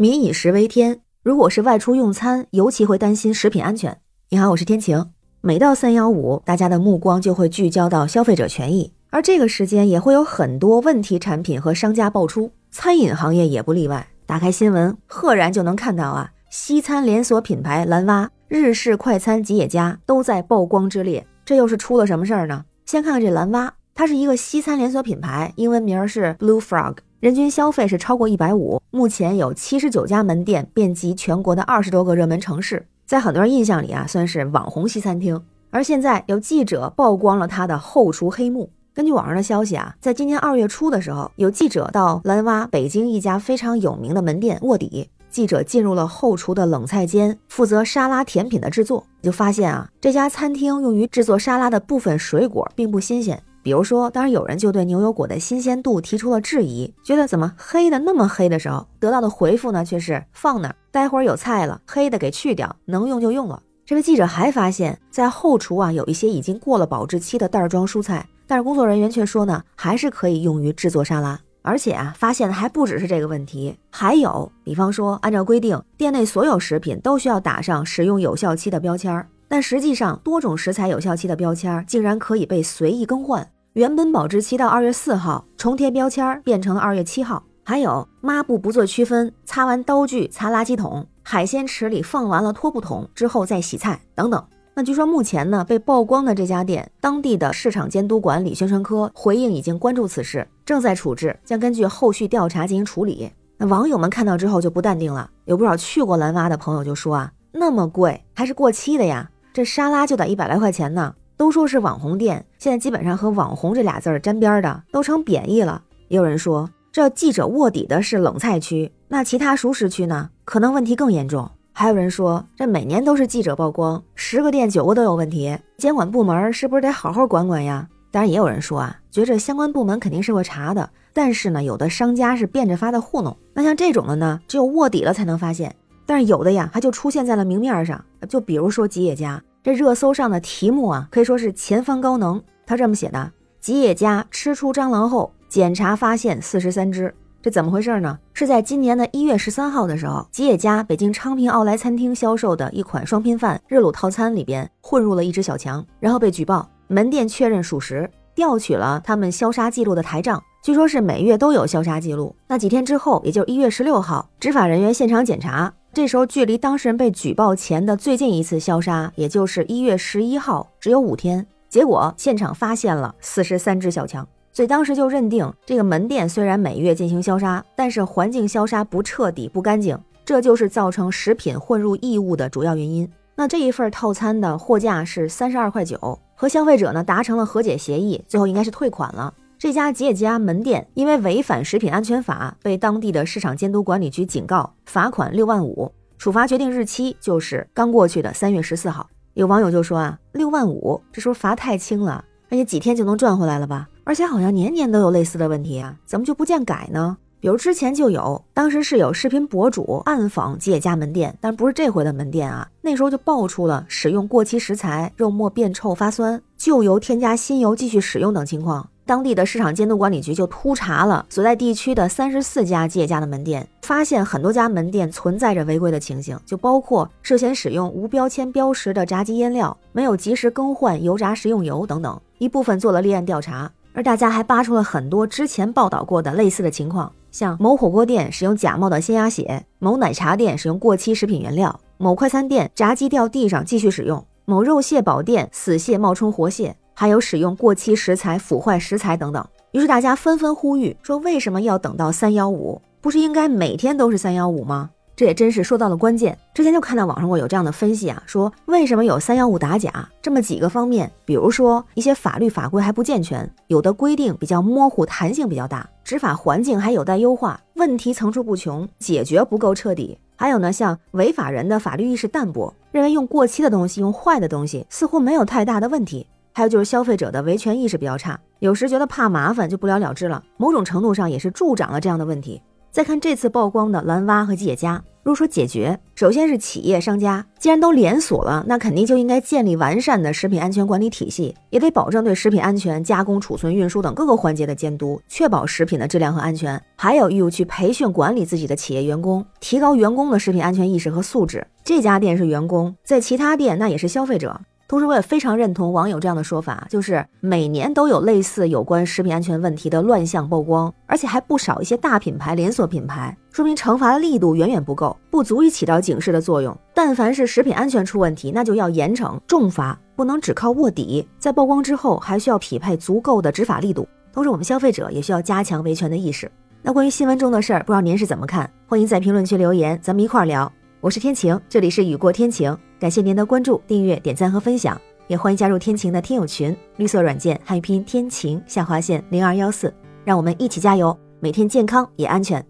民以食为天，如果是外出用餐，尤其会担心食品安全。你好，我是天晴。每到三幺五，大家的目光就会聚焦到消费者权益，而这个时间也会有很多问题产品和商家爆出，餐饮行业也不例外。打开新闻，赫然就能看到啊，西餐连锁品牌蓝蛙、日式快餐吉野家都在曝光之列。这又是出了什么事儿呢？先看看这蓝蛙，它是一个西餐连锁品牌，英文名是 Blue Frog。人均消费是超过一百五，目前有七十九家门店，遍及全国的二十多个热门城市，在很多人印象里啊，算是网红西餐厅。而现在有记者曝光了他的后厨黑幕。根据网上的消息啊，在今年二月初的时候，有记者到蓝蛙北京一家非常有名的门店卧底，记者进入了后厨的冷菜间，负责沙拉甜品的制作，就发现啊，这家餐厅用于制作沙拉的部分水果并不新鲜。比如说，当然有人就对牛油果的新鲜度提出了质疑，觉得怎么黑的那么黑的时候，得到的回复呢却是放那儿，待会儿有菜了，黑的给去掉，能用就用了。这位记者还发现，在后厨啊有一些已经过了保质期的袋装蔬菜，但是工作人员却说呢，还是可以用于制作沙拉。而且啊，发现的还不只是这个问题，还有，比方说，按照规定，店内所有食品都需要打上使用有效期的标签儿，但实际上，多种食材有效期的标签儿竟然可以被随意更换。原本保质期到二月四号，重贴标签变成了二月七号。还有抹布不做区分，擦完刀具擦垃圾桶，海鲜池里放完了拖布桶之后再洗菜等等。那据说目前呢，被曝光的这家店，当地的市场监督管理宣传科回应已经关注此事，正在处置，将根据后续调查进行处理。那网友们看到之后就不淡定了，有不少去过蓝蛙的朋友就说啊，那么贵，还是过期的呀？这沙拉就得一百来块钱呢。都说是网红店，现在基本上和网红这俩字儿沾边的都成贬义了。也有人说，这记者卧底的是冷菜区，那其他熟食区呢？可能问题更严重。还有人说，这每年都是记者曝光，十个店九个都有问题，监管部门是不是得好好管管呀？当然，也有人说啊，觉着相关部门肯定是会查的，但是呢，有的商家是变着法的糊弄。那像这种的呢，只有卧底了才能发现。但是有的呀，它就出现在了明面上，就比如说吉野家。这热搜上的题目啊，可以说是前方高能。他这么写的：吉野家吃出蟑螂后，检查发现四十三只。这怎么回事呢？是在今年的一月十三号的时候，吉野家北京昌平奥莱餐厅销售的一款双拼饭热卤套餐里边混入了一只小强，然后被举报，门店确认属实，调取了他们消杀记录的台账，据说是每月都有消杀记录。那几天之后，也就是一月十六号，执法人员现场检查。这时候距离当事人被举报前的最近一次消杀，也就是一月十一号，只有五天。结果现场发现了四十三只小强，所以当时就认定这个门店虽然每月进行消杀，但是环境消杀不彻底、不干净，这就是造成食品混入异物的主要原因。那这一份套餐的货价是三十二块九，和消费者呢达成了和解协议，最后应该是退款了。这家吉野家门店因为违反食品安全法，被当地的市场监督管理局警告，罚款六万五。处罚决定日期就是刚过去的三月十四号。有网友就说啊，六万五，这时候罚太轻了，而且几天就能赚回来了吧？而且好像年年都有类似的问题啊，怎么就不见改呢？比如之前就有，当时是有视频博主暗访吉野家门店，但不是这回的门店啊，那时候就爆出了使用过期食材、肉末变臭发酸、旧油添加新油继续使用等情况。当地的市场监督管理局就突查了所在地区的三十四家吉野家的门店，发现很多家门店存在着违规的情形，就包括涉嫌使用无标签标识的炸鸡腌料，没有及时更换油炸食用油等等。一部分做了立案调查，而大家还扒出了很多之前报道过的类似的情况，像某火锅店使用假冒的鲜鸭血，某奶茶店使用过期食品原料，某快餐店炸鸡掉地上继续使用，某肉蟹堡店死蟹冒充活蟹。还有使用过期食材、腐坏食材等等，于是大家纷纷呼吁说：“为什么要等到三幺五？不是应该每天都是三幺五吗？”这也真是说到了关键。之前就看到网上过有这样的分析啊，说为什么有三幺五打假？这么几个方面，比如说一些法律法规还不健全，有的规定比较模糊，弹性比较大，执法环境还有待优化，问题层出不穷，解决不够彻底。还有呢，像违法人的法律意识淡薄，认为用过期的东西、用坏的东西似乎没有太大的问题。还有就是消费者的维权意识比较差，有时觉得怕麻烦就不了了之了，某种程度上也是助长了这样的问题。再看这次曝光的蓝蛙和吉野家，如果说解决，首先是企业商家，既然都连锁了，那肯定就应该建立完善的食品安全管理体系，也得保证对食品安全、加工、储存、运输等各个环节的监督，确保食品的质量和安全。还有义务去培训管理自己的企业员工，提高员工的食品安全意识和素质。这家店是员工，在其他店那也是消费者。同时，我也非常认同网友这样的说法，就是每年都有类似有关食品安全问题的乱象曝光，而且还不少一些大品牌、连锁品牌，说明惩罚的力度远远不够，不足以起到警示的作用。但凡是食品安全出问题，那就要严惩重罚，不能只靠卧底。在曝光之后，还需要匹配足够的执法力度。同时，我们消费者也需要加强维权的意识。那关于新闻中的事儿，不知道您是怎么看？欢迎在评论区留言，咱们一块儿聊。我是天晴，这里是雨过天晴。感谢您的关注、订阅、点赞和分享，也欢迎加入天晴的听友群，绿色软件汉语拼音天晴下划线零二幺四，让我们一起加油，每天健康也安全。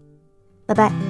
拜拜。